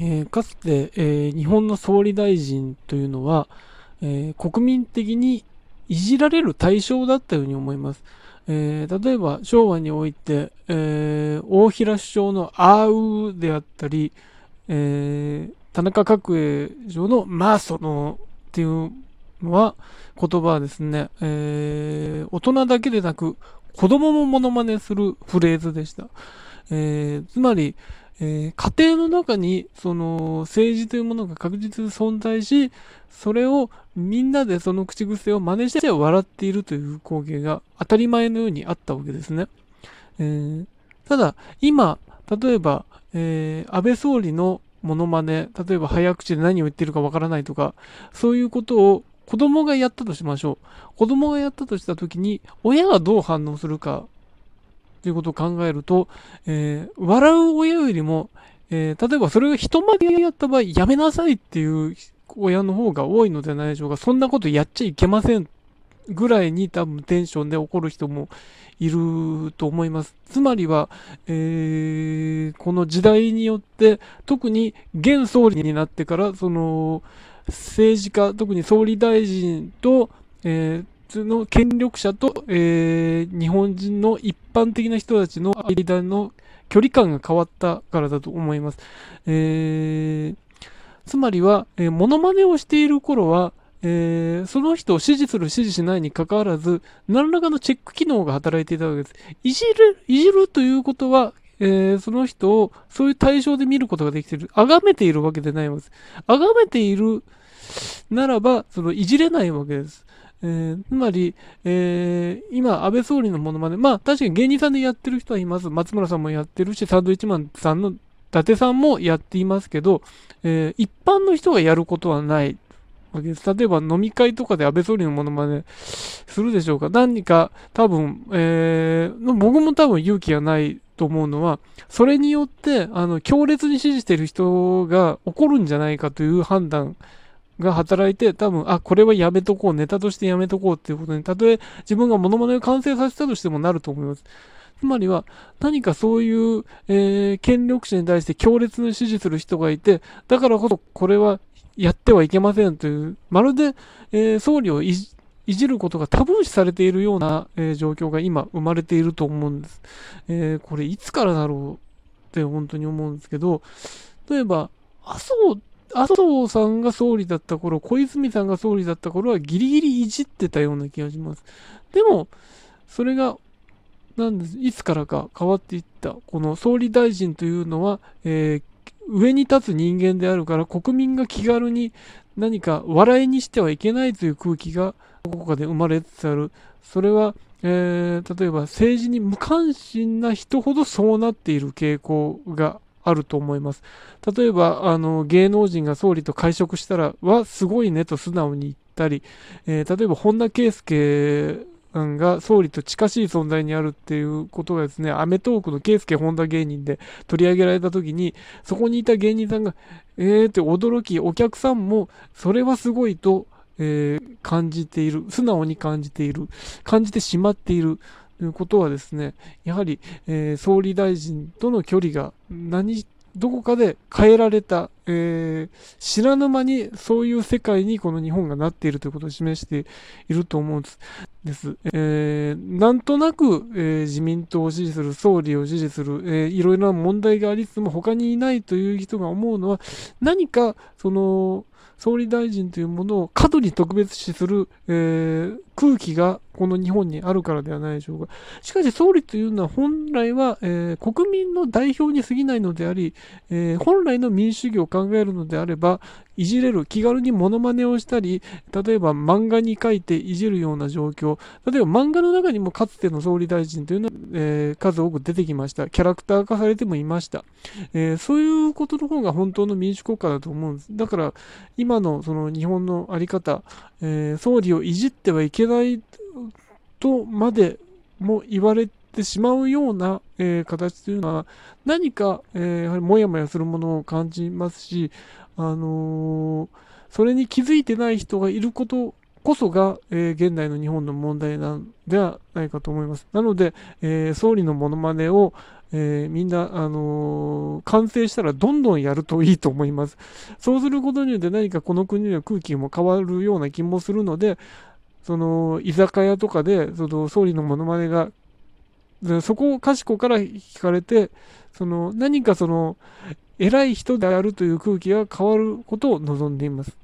えー、かつて、えー、日本の総理大臣というのは、えー、国民的にいじられる対象だったように思います。え、例えば昭和において、え、大平首相のあーうであったり、え、田中角栄上のまあそのっていうのは言葉はですね、え、大人だけでなく子供もモノマネするフレーズでした。え、つまり、えー、家庭の中にその政治というものが確実に存在し、それをみんなでその口癖を真似して笑っているという光景が当たり前のようにあったわけですね。えー、ただ、今、例えば、えー、安倍総理のモノマネ、例えば早口で何を言ってるかわからないとか、そういうことを子供がやったとしましょう。子供がやったとしたときに、親がどう反応するかということを考えると、えー、笑う親よりも、えー、例えばそれが人前でやった場合、やめなさいっていう親の方が多いのではないでしょうか。そんなことやっちゃいけませんぐらいに多分テンションで怒る人もいると思います。つまりは、えー、この時代によって、特に現総理になってから、その、政治家、特に総理大臣と、えー通の権力者と、えー、日本人の一般的な人たちの間の距離感が変わったからだと思います。えー、つまりは、えー、モノマネをしている頃は、えー、その人を支持する支持しないにかかわらず、何らかのチェック機能が働いていたわけです。いじる、いじるということは、えー、その人をそういう対象で見ることができている。崇めているわけでないわけです。崇めているならば、そのいじれないわけです。えー、つまり、えー、今、安倍総理のものまね、まあ、確かに芸人さんでやってる人はいます。松村さんもやってるし、サンドウィッチマンさんの伊達さんもやっていますけど、えー、一般の人がやることはないわけです。例えば飲み会とかで安倍総理のものまねするでしょうか何か多分、えー、僕も多分勇気がないと思うのは、それによって、あの、強烈に支持している人が怒るんじゃないかという判断が働いて、多分、あ、これはやめとこう、ネタとしてやめとこうっていうことに、たとえ自分がモノマネを完成させたとしてもなると思います。つまりは、何かそういう、えー、権力者に対して強烈に支持する人がいて、だからこそこれはやってはいけませんという、まるで、えー、総理をいじることがタブー視されているような、えー、状況が今生まれていると思うんです。えー、これいつからだろうって本当に思うんですけど、例えば、麻生麻生さんが総理だった頃、小泉さんが総理だった頃はギリギリいじってたような気がします。でも、それが、なんです、いつからか変わっていった。この総理大臣というのは、えー、上に立つ人間であるから、国民が気軽に何か笑いにしてはいけないという空気がどこかで生まれつつある。それは、えー、例えば政治に無関心な人ほどそうなっている傾向があると思います。例えば、あの、芸能人が総理と会食したら、は、すごいねと素直に言ったり、えー、例えば、本田圭佑が総理と近しい存在にあるっていうことがですね、アメトーークの圭佑本田芸人で取り上げられた時に、そこにいた芸人さんが、えーって驚き、お客さんも、それはすごいと、えー、感じている、素直に感じている、感じてしまっている。ということはですね、やはり、えー、総理大臣との距離が何、どこかで変えられた、えー、知らぬ間にそういう世界にこの日本がなっているということを示していると思うんです。えー、なんとなく、えー、自民党を支持する、総理を支持する、えー、いろいろな問題がありつつも他にいないという人が思うのは、何か、その、総理大臣というものを過度に特別視する、えー、空気がこの日本にあるからではないでしょうか。しかし総理というのは本来は、えー、国民の代表に過ぎないのであり、えー、本来の民主主義を考考えるのであれば、いじれる、気軽にモノマネをしたり、例えば漫画に書いていじるような状況、例えば漫画の中にもかつての総理大臣というのは、えー、数多く出てきました。キャラクター化されてもいました。えー、そういうことの方が本当の民主国家だと思うんです。だから、今のその日本のあり方、えー、総理をいじってはいけないとまでも言われててしまうような、えー、形というのは何か、えー、やはりもやもやするものを感じますし、あのー、それに気づいてない人がいることこそが、えー、現代の日本の問題なんではないかと思います。なので、えー、総理のモノマネを、えーみんな、あの完成したらどんどんやるといいと思います。そうすることによって何かこの国の空気も変わるような気もするので、その居酒屋とかでその総理のモノマネがでそこをかしこから聞かれてその何かその偉い人であるという空気が変わることを望んでいます。